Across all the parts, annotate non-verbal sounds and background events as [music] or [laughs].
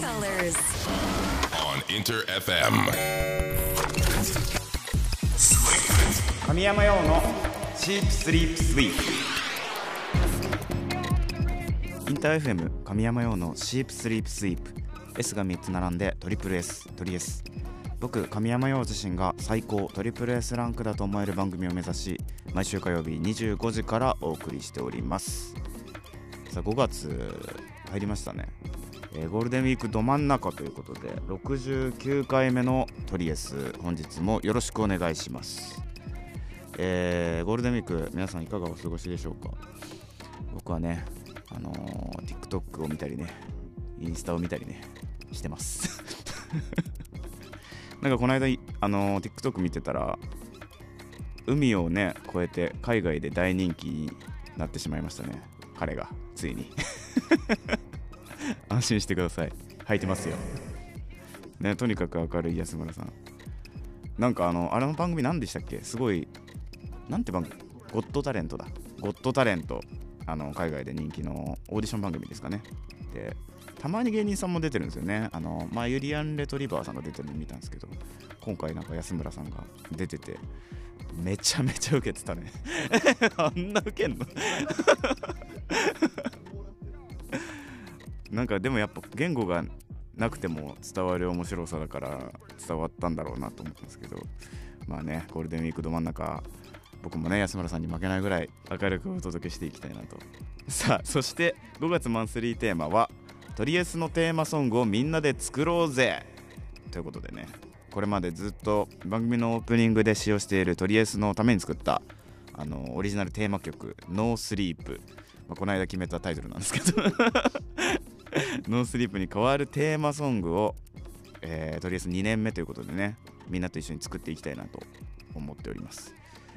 colors. on Inter FM. 神山用のシープスリープスイープインター FM 神山用のシープスリープスイープ S が3つ並んでトリプル S トリ S. 僕神山用自身が最高トリプル S ランクだと思える番組を目指し毎週火曜日25時からお送りしております。さあ5月入りましたね、えーゴールデンウィークど真ん中ということで69回目のトリエス本日もよろしくお願いします。えーゴールデンウィーク皆さんいかがお過ごしでしょうか？僕はねあのー TikTok を見たりねインスタを見たりねしてます。[laughs] なんかこの間あの TikTok 見てたら海をね越えて海外で大人気になってしまいましたね。彼がついに。安心してください。履いてますよ。ねとにかく明るい安村さん。なんかあのあれの番組何でしたっけ？すごいなんて番組？ゴッドタレントだ。ゴッドタレント。あの海外で人気のオーディション番組ですかね。でたまに芸人さんも出てるんですよね。あのまあユリアン・レトリバーさんが出てるの見たんですけど今回なんか安村さんが出ててめちゃめちゃウケてたね。[laughs] あんなウケんの？[laughs] なんかでもやっぱ言語がなくても伝わる面白さだから伝わったんだろうなと思ったんですけど。まあねゴールデンウィークど真ん中僕もね安村さんに負けないぐらい明るくお届けしていきたいなと。さあそして5月マンスリーテーマは「トリエスのテーマソングをみんなで作ろうぜ!」ということでねこれまでずっと番組のオープニングで使用しているトリエスのために作ったあのオリジナルテーマ曲「ノースリープまあ、この間決めたタイトルなんですけど。ノースリープに代わるテーマソングを、えーとりあえず2年目ということでねみんなと一緒に作っていきたいなと思っております、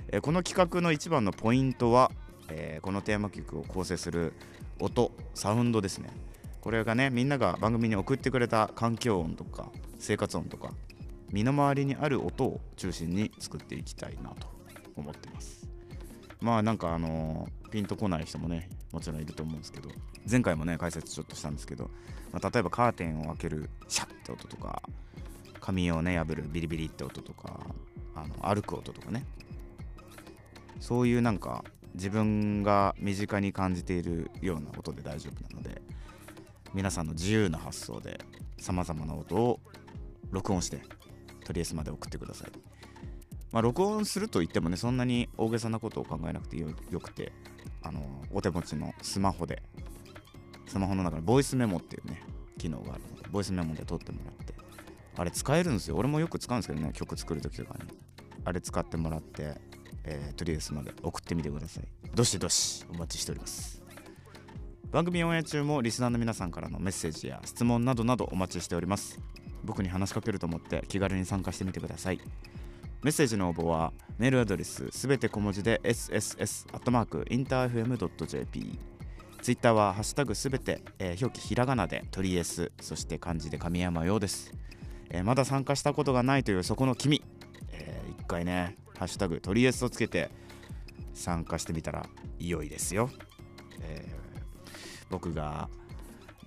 えーこの企画の一番のポイントは、えーこのテーマ曲を構成する音サウンドですね。これがねみんなが番組に送ってくれた環境音とか生活音とか身の回りにある音を中心に作っていきたいなと思ってます。まあなんかあのーピンとこない人もねもちろんいると思うんですけど前回もね解説ちょっとしたんですけど、まあ例えばカーテンを開けるシャッって音とか紙をね破るビリビリって音とかあの歩く音とかね。そういうなんか自分が身近に感じているような音で大丈夫なので皆さんの自由な発想でさまざまな音を録音してとりあえずまで送ってください。まあ、録音すると言ってもねそんなに大げさなことを考えなくてよよくてあのお手持ちのスマホでスマホの中にボイスメモっていうね機能があるのでボイスメモで撮ってもらってあれ使えるんですよ。俺もよく使うんですけどね曲作る時とかに。あれ使ってもらって、えーとりあえずまで送ってみてください。どしどしお待ちしております。番組オンエア中もリスナーの皆さんからのメッセージや質問などなどお待ちしております。僕に話しかけると思って気軽に参加してみてください。メッセージの応募はメールアドレスすべて小文字で sss.interfm.jp ツイッターはハッシュタグすべて、えー表記ひらがなで鳥 S そして漢字で神山用です、えーまだ参加したことがないというそこの君、えー一回ねハッシュタグ鳥 S をつけて参加してみたら良いですよ、えー僕が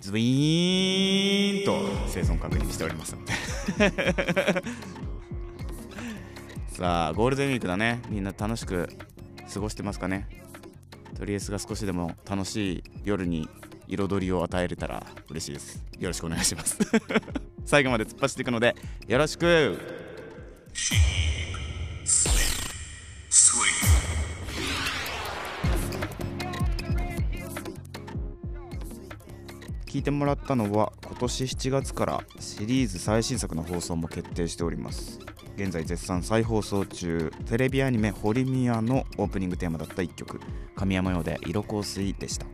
ズイーンと生存確認しておりますので。[laughs] さあゴールデンウィークだね。みんな楽しく過ごしてますかね？とりあえずが少しでも楽しい夜に彩りを与えれたら嬉しいです。よろしくお願いします。[laughs] 最後まで突っ走っていくのでよろしく。聞いてもらったのは今年7月からシリーズ最新作の放送も決定しております。現在絶賛再放送中。テレビアニメ「ホリミア」のオープニングテーマだった1曲。神山用で「色香水」でした。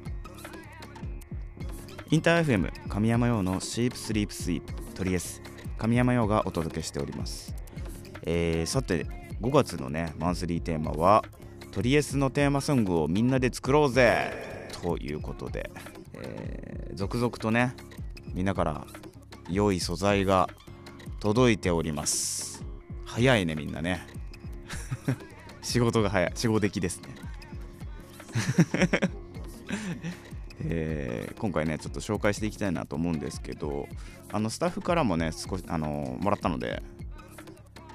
インター FM 神山用のシープスリープスイープトリエス。神山用がお届けしております、えーさて5月のねマンスリーテーマはトリエスのテーマソングをみんなで作ろうぜ！ということで、えー続々とねみんなから良い素材が届いております。早いねみんなね。[laughs] 仕事が早い。仕事的ですね。[laughs] えー今回ねちょっと紹介していきたいなと思うんですけどあのスタッフからもね少しあのもらったので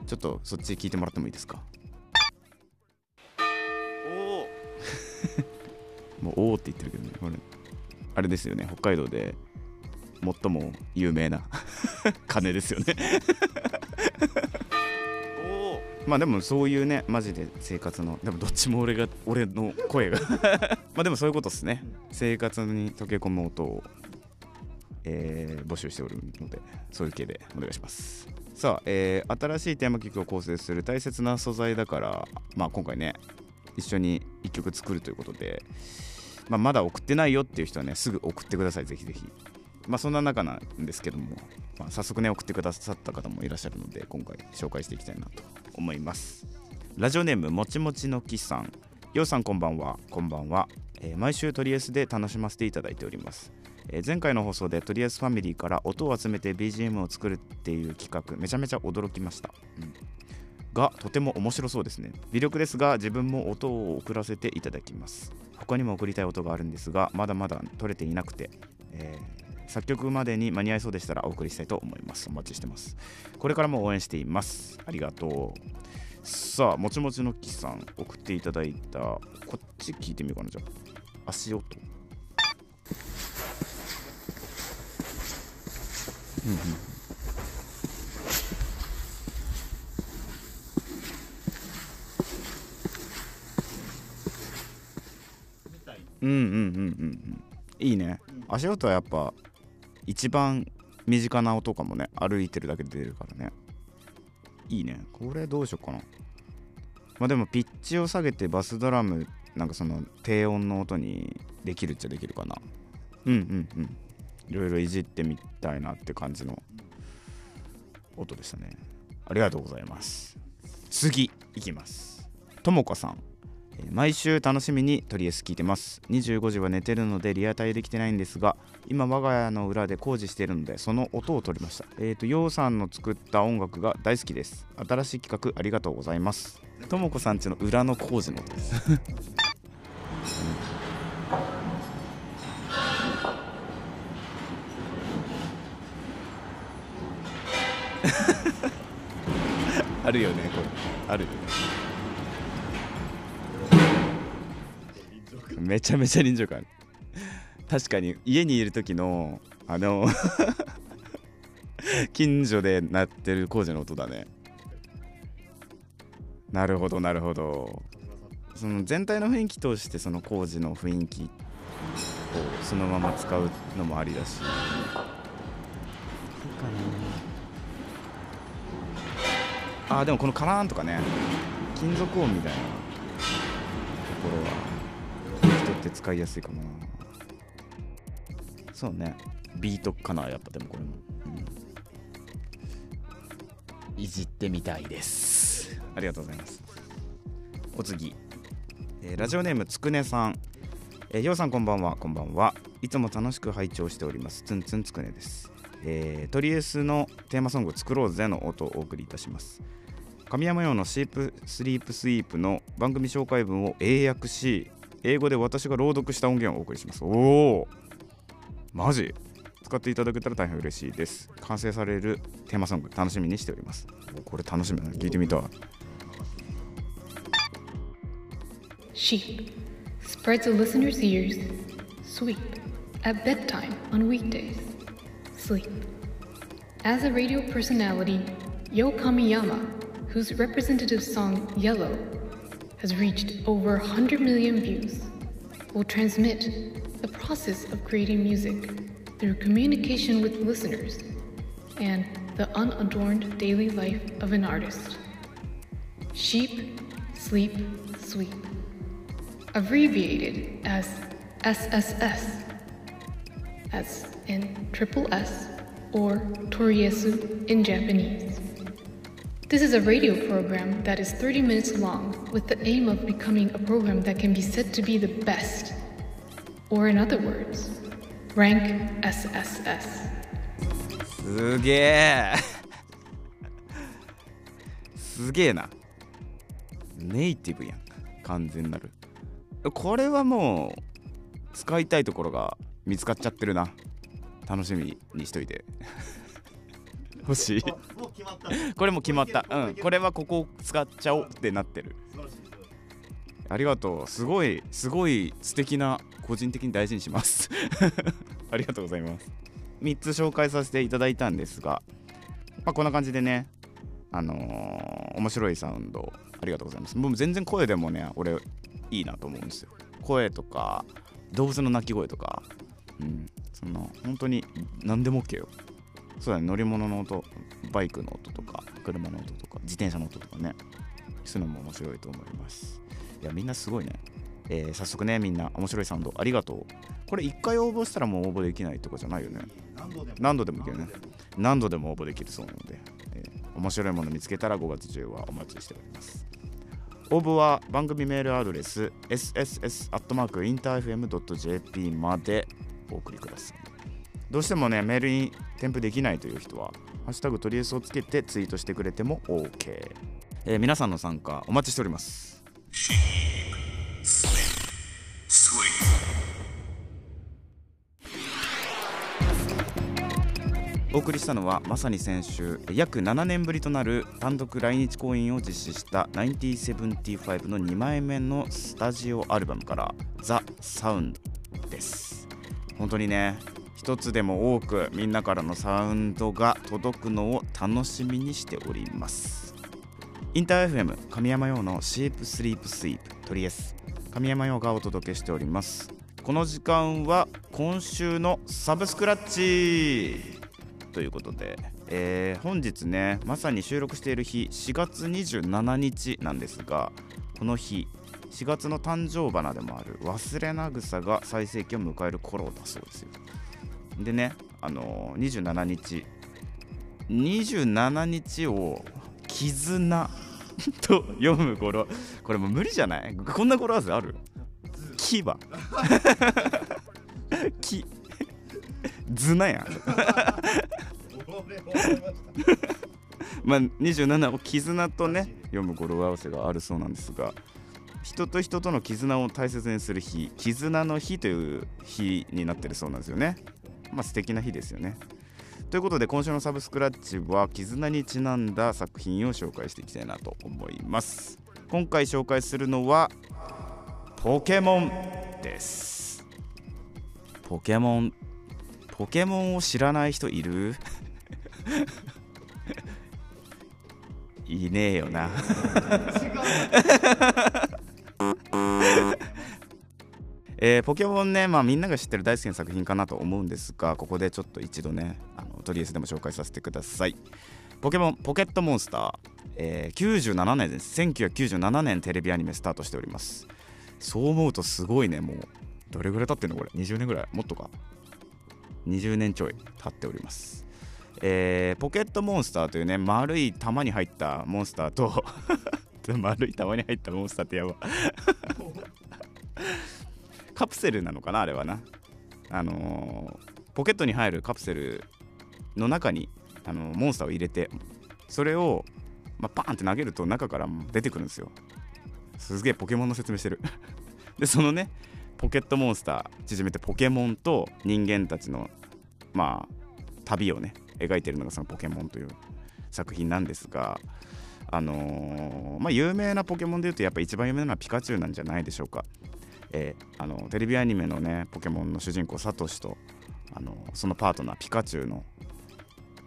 ちょっとそっち聞いてもらってもいいですか？[laughs] もうおおって言ってるけどねこれ。あれですよね北海道で最も有名な鐘ですよねまあでもそういうねマジで生活のでもどっちも俺が俺の声が。[laughs] まあでもそういうことですね。生活に溶け込む音を、えー募集しておるのでそういう系でお願いします。さあ、えー新しいテーマ曲を構成する大切な素材だからまあ今回ね一緒に一曲作るということで、まあ、まだ送ってないよっていう人はねすぐ送ってください。ぜひぜひ。まあそんな中なんですけども、まあ、早速ね送ってくださった方もいらっしゃるので今回紹介していきたいなと思います。ラジオネームもちもちの木さん。ようさんこんばんは。こんばんは、えー毎週トリエスで楽しませていただいております、え前回の放送でトリエスファミリーから音を集めて BGM を作るっていう企画めちゃめちゃ驚きました、うん。がとても面白そうですね。微力ですが自分も音を送らせていただきます。他にも送りたい音があるんですがまだまだ取れていなくて、えー作曲までに間に合いそうでしたらお送りしたいと思います。お待ちしてます。これからも応援しています。ありがとう。さあもちもちの木さん送っていただいたこっち聞いてみようかなじゃあ足音。うんうん。うんうんうんうん。いいね。足音はやっぱ一番身近な音かもね歩いてるだけで出るからね。いいね。これどうしようかな。まあでもピッチを下げてバスドラムなんかその低音の音にできるっちゃできるかな。うんうんうん。いろいろいじってみたいなって感じの音でしたね。ありがとうございます。次いきます。ともこさん。毎週楽しみにトリエス聞いてます。25時は寝てるのでリアタイできてないんですが今我が家の裏で工事しているのでその音を取りました。えっ、とようさんの作った音楽が大好きです。新しい企画ありがとうございます。ともこさんちの裏の工事の音です。[laughs] あるよねこれ。あるよねめちゃめちゃ臨場感ある。確かに家にいる時のあの [laughs] 近所で鳴ってる工事の音だね。なるほどなるほど。その全体の雰囲気としてその工事の雰囲気をそのまま使うのもありだし。そうかなあーでもこのカラーンとかね金属音みたいなところは。って使いやすいかもな。そうね。ビートかなやっぱでもこれも、うん。いじってみたいです。ありがとうございます。お次、えーラジオネームつくねさん。えー、ようさんこんばんは。こんばんは。いつも楽しく拝聴しております。つんつんつくねです。えートリエスのテーマソング「作ろうぜ」の音をお送りいたします。神山用のシープスリープスイープの番組紹介文を英訳し英語で私が朗読した音源をお送りしますおおマジ使っていただけたら大変嬉しいです完成されるテーマソング楽しみにしておりますこれ楽しみだね聞いてみたい Sheep spreads a listener's ears. Sweep at bedtime on weekdays. Sleep. As a radio personality, Yo Kamiyama, whose representative song Yellow has reached over 100 million views, will transmit the process of creating music through communication with listeners and the unadorned daily life of an artist. Sheep, sleep, sweep abbreviated as SSS, as in triple S or Toriesu in Japanese. This is a radio program that is 30 minutes long with the aim of becoming a program that can be said to be the best. Or, in other words, rank SSS. すげえすげえなネイティブやん完全なるこれはもう使いたいところが見つかっちゃってるな楽しみにしといて欲しい。これも決まったうんこれはここを使っちゃおうってなってるありがとうすごいすごい素敵な個人的に大事にしますありがとうございます3つ紹介させていただいたんですが、まあ、こんな感じでねあのー面白いサウンドありがとうございますもう全然声でもね俺いいなと思うんですよ声とか動物の鳴き声とかうんその本当に何でも OK よそうだね乗り物の音バイクの音とか車の音とか自転車の音とかねそういうのも面白いと思います。いやみんなすごいね、えー早速ねみんな面白いサウンドありがとう。これ1回応募したらもう応募できないとかじゃないよね。何度でも。いけるね。何度でも応募できるそうなので、えー面白いもの見つけたら5月中はお待ちしております。応募は番組メールアドレス sss.interfm.jp までお送りくださいどうしてもねメールに添付できないという人は「ハッシュタグトリエス」をつけてツイートしてくれても OK、えー皆さんの参加お待ちしております。お送りしたのはまさに先週約7年ぶりとなる単独来日公演を実施した1975の2枚目のスタジオアルバムから「ザ・サウンドです。本当にね一つでも多くみんなからのサウンドが届くのを楽しみにしております。インター FM 神山用のシープスリープスイープトリエス神山用がお届けしております。この時間は今週のサブスクラッチ。ということで、えー本日ねまさに収録している日4月27日なんですがこの日4月の誕生花でもある忘れな草が最盛期を迎える頃だそうですよ。でねあのー27日。27日を絆。[laughs] と読む頃これもう無理じゃない？こんな語呂合わせある？牙。[laughs] 木ズナやん。[laughs] まあ、27を絆とね読む語呂合わせがあるそうなんですが人と人との絆を大切にする日絆の日という日になってるそうなんですよね。まあ素敵な日ですよね。ということで今週のサブスクラッチは絆にちなんだ作品を紹介していきたいなと思います。今回紹介するのはポケモンです。ポケモンポケモンを知らない人いる？[laughs] いねえよな。えーポケモンね、まあ、みんなが知ってる大好きな作品かなと思うんですがここでちょっと一度ねあのトリエスでも紹介させてください。ポケモンポケットモンスター、えー97年です1997年テレビアニメスタートしております。そう思うとすごいねもう。どれぐらい経ってんのこれ？20年ぐらい？もっとか？20年ちょい経っております。えーポケットモンスターというね丸い玉に入ったモンスターと [laughs] 丸い玉に入ったモンスターってやば。カプセルなのかなあれはな。あのーポケットに入るカプセルの中に、あのーモンスターを入れてそれを、まあ、パーンって投げると中から出てくるんですよ。すげえポケモンの説明してる。[laughs] でそのねポケットモンスター縮めてポケモンと人間たちのまあ旅をね描いてるのがそのポケモンという作品なんですがあのーまあ有名なポケモンでいうとやっぱ一番有名なのはピカチュウなんじゃないでしょうか、えーあのテレビアニメのねポケモンの主人公サトシとあのそのパートナーピカチュウの,、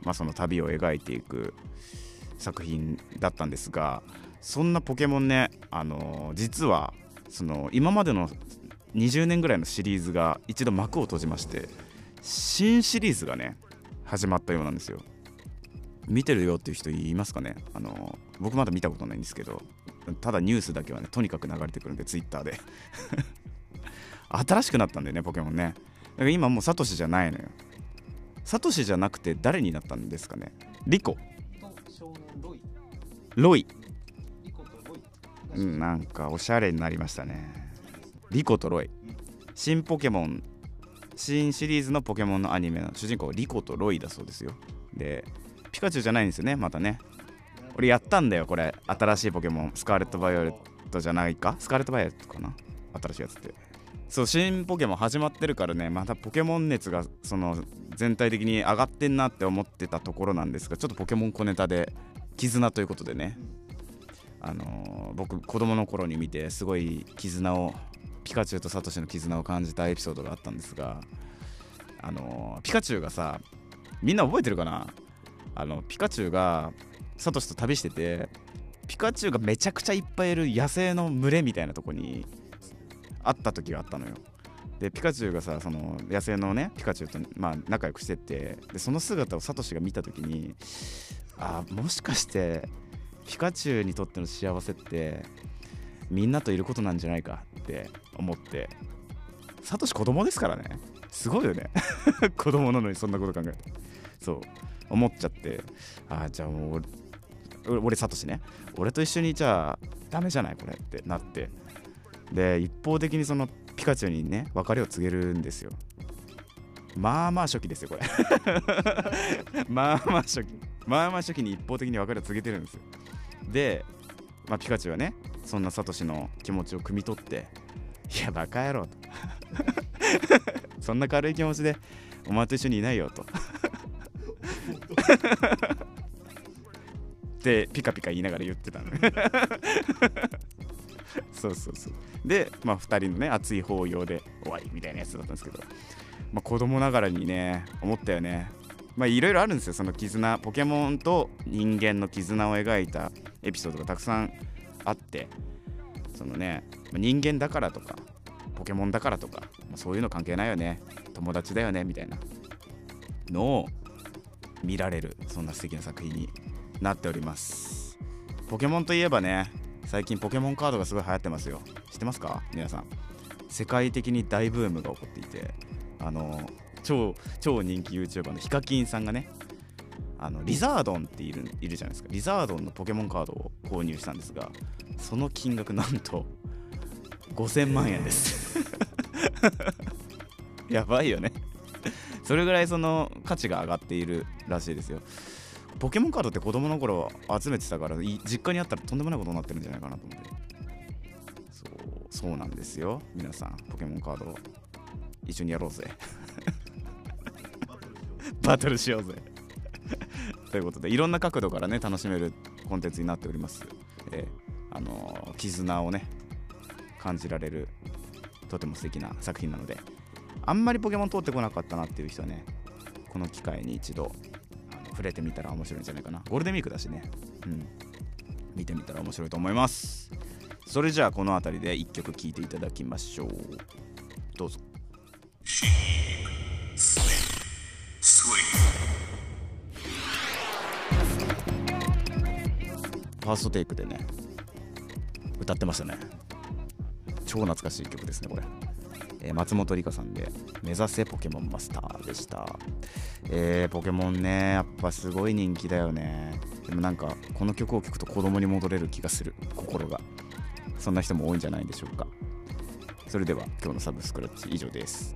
まあその旅を描いていく作品だったんですがそんなポケモンね、あの実はその今までの20年ぐらいのシリーズが一度幕を閉じまして新シリーズがね始まったようなんですよ。見てるよっていう人いますかね？あの僕まだ見たことないんですけど。ただニュースだけはねとにかく流れてくるんでツイッターで。[laughs] 新しくなったんだよねポケモンね。だから今もうサトシじゃないのよ。サトシじゃなくて誰になったんですかね。リコ。ロイ。うんなんかおしゃれになりましたね。リコとロイ。新ポケモン。新シリーズのポケモンのアニメの主人公リコとロイだそうですよ。でピカチュウじゃないんですよねまたね俺やったんだよこれ。新しいポケモン。スカーレット・バイオレットじゃないか？スカーレット・バイオレットかな？新しいやつって。そう新ポケモン始まってるからねまたポケモン熱がその全体的に上がってんなって思ってたところなんですがちょっとポケモン小ネタで絆ということでね。あのー僕子供の頃に見てすごい絆をピカチュウとサトシの絆を感じたエピソードがあったんですがあのーピカチュウがさみんな覚えてるかな？あのピカチュウがサトシと旅しててピカチュウがめちゃくちゃいっぱいいる野生の群れみたいなとこに会った時があったのよ。でピカチュウがさその野生のねピカチュウと、まあ、仲良くしててでその姿をサトシが見た時にあーもしかしてピカチュウにとっての幸せってみんなといることなんじゃないかって思ってサトシ子供ですからね。すごいよね。[laughs] 子供なのにそんなこと考えて。そう思っちゃってああじゃあもう俺サトシね。俺と一緒にじゃあダメじゃないこれってなって。で一方的にそのピカチュウにね別れを告げるんですよ。まあまあ初期ですよこれ。[laughs] まあまあ初期。まあまあ初期に一方的に別れを告げてるんですよ。で、まあ、ピカチュウはねそんなサトシの気持ちを汲み取っていやバカ野郎と。[laughs] そんな軽い気持ちでお前と一緒にいないよと。[laughs] ってピカピカ言いながら言ってたの。ね [laughs] そうそうそう。でまあ2人のね熱い抱擁で終わりみたいなやつだったんですけど、まあ、子供ながらにね思ったよね。まあいろいろあるんですよ。その絆ポケモンと人間の絆を描いたエピソードがたくさんあって。そのねまあ人間だからとかポケモンだからとか、まあそういうの関係ないよね。友達だよねみたいなのを見られる。そんな素敵な作品になっております。ポケモンといえばね最近ポケモンカードがすごい流行ってますよ。知ってますか？皆さん。世界的に大ブームが起こっていてあの超超人気 YouTuber のヒカキンさんがねあのリザードンっているいるじゃないですか。リザードンのポケモンカードを購入したんですがその金額なんと5000万円です。[laughs] やばいよね。それぐらいその価値が上がっているらしいですよ。ポケモンカードって子供の頃集めてたから実家にあったらとんでもないことになってるんじゃないかなと思って。そうそうなんですよ。皆さんポケモンカード一緒にやろうぜ。[laughs] バトルしようぜ。[laughs] ということでいろんな角度からね楽しめるコンテンツになっております、えーあのー絆をね感じられるとても素敵な作品なのであんまりポケモン通ってこなかったなっていう人はねこの機会に一度触れてみたら面白いんじゃないかな。ゴールデンウィークだしね。うん。見てみたら面白いと思います。それじゃあこの辺りで1曲聴いていただきましょう。どうぞ。ファーストテイクでね歌ってましたね。超懐かしい曲ですねこれ、えー松本里香さんで「目指せポケモンマスター」でした。えーポケモンねやっぱすごい人気だよね。でもなんかこの曲を聴くと子供に戻れる気がする。心が。そんな人も多いんじゃないでしょうか。それでは今日のサブスクラッチ以上です。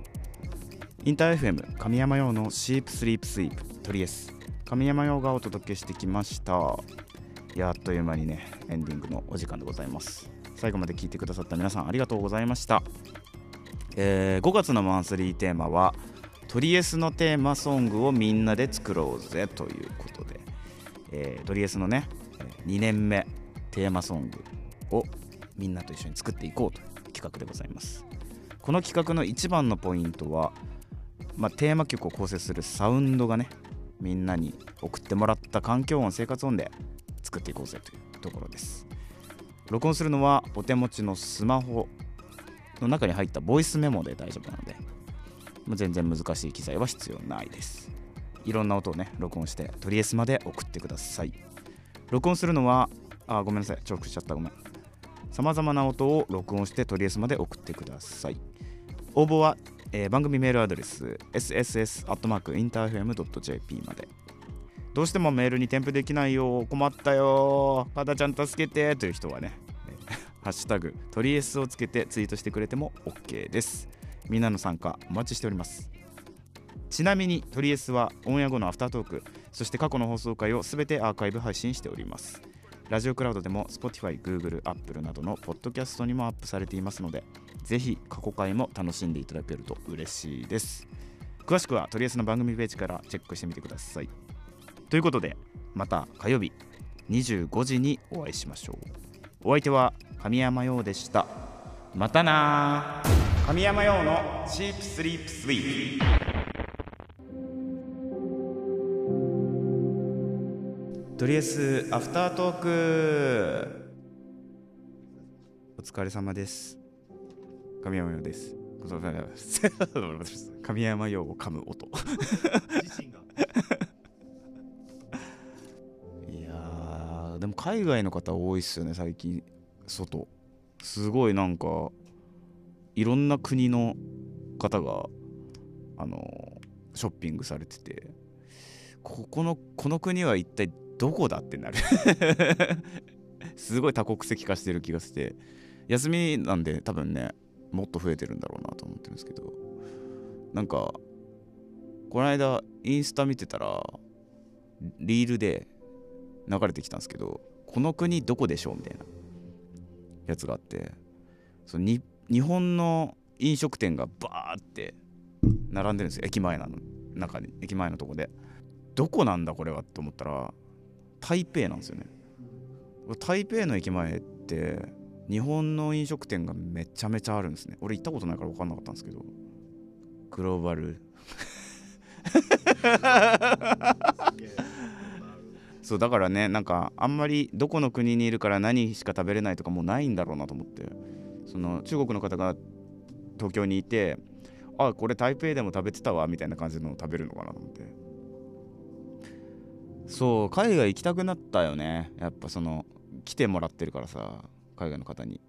インター FM 神山用のシープスリープスイープトリエス神山用がお届けしてきました。やあっという間にねエンディングのお時間でございます。最後まで聞いてくださった皆さんありがとうございました、えー5月のマンスリーテーマはトリエスのテーマソングをみんなで作ろうぜということで、えートリエスのね2年目テーマソングをみんなと一緒に作っていこうという企画でございます。この企画の一番のポイントは、まあ、テーマ曲を構成するサウンドがねみんなに送ってもらった環境音生活音で作っていこうぜというところです。録音するのはお手持ちのスマホの中に入ったボイスメモで大丈夫なのでもう全然難しい機材は必要ないです。いろんな音をね録音してトリエスまで送ってください。録音するのはあごめんなさい。重複しちゃった。ごめん。さまざまな音を録音してトリエスまで送ってください。応募は、えー番組メールアドレス sss.interfm.jp まで。どうしてもメールに添付できないよ。困ったよ。パダちゃん助けて。という人はねハッシュタグトリエスをつけてツイートしてくれても OK です。みんなの参加お待ちしております。ちなみにトリエスはオンエア後のアフタートークそして過去の放送回をすべてアーカイブ配信しております。ラジオクラウドでも Spotify、Google、Apple などのポッドキャストにもアップされていますのでぜひ過去回も楽しんでいただけると嬉しいです。詳しくはとりあえずの番組ページからチェックしてみてください。ということでまた火曜日25時にお会いしましょう。お相手は神山陽でした。またな神山陽のチープスリープスイート。とりあえずアフタートーク。お疲れ様です。神山陽です。[laughs] 神山陽を噛む音 [laughs] 海外の方多いっすよね最近外。すごいなんかいろんな国の方があのショッピングされててここのこの国は一体どこだってなる。[laughs] すごい多国籍化してる気がして休みなんで多分ねもっと増えてるんだろうなと思ってるんですけどなんかこの間インスタ見てたらリールで流れてきたんですけどこの国どこでしょう？みたいなやつがあってその日本の飲食店がバーって並んでるんですよ。駅前なの中に駅前のとこで。どこなんだこれはって思ったら台北なんですよね。台北の駅前って日本の飲食店がめちゃめちゃあるんですね。俺行ったことないから分かんなかったんですけど。グローバル。[laughs] そうだからねなんかあんまりどこの国にいるから何しか食べれないとかもうないんだろうなと思って。その中国の方が東京にいてあこれ台北でも食べてたわみたいな感じのを食べるのかなと思って。そう海外行きたくなったよね。やっぱその来てもらってるからさ海外の方に。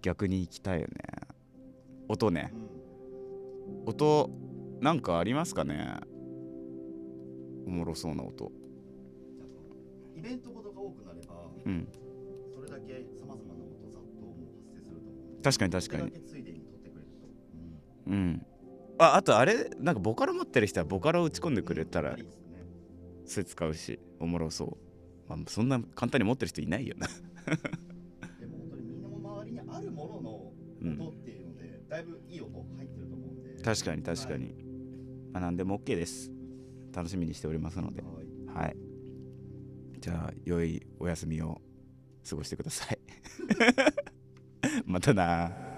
逆に行きたいよね。音ね。音なんかありますかね。おもろそうな音。イベントごとが多くなればうん。それだけさまざまな音雑踏も発生すると思う確かに確かに。ついでに撮ってくれると、うんうん。ああとあれ？なんかボカロ持ってる人はボカロ打ち込んでくれたらありですねそれ使うしおもろそう、まあ、そんな簡単に持ってる人いないよな。でも本当にみんなも周りにあるもののうん音っていうので、だいぶいい音入ってると思うんで。確かに確かに、まあ、何でも OK です。楽しみにしておりますので。はい。はいじゃあ良いお休みを過ごしてください。[laughs] またな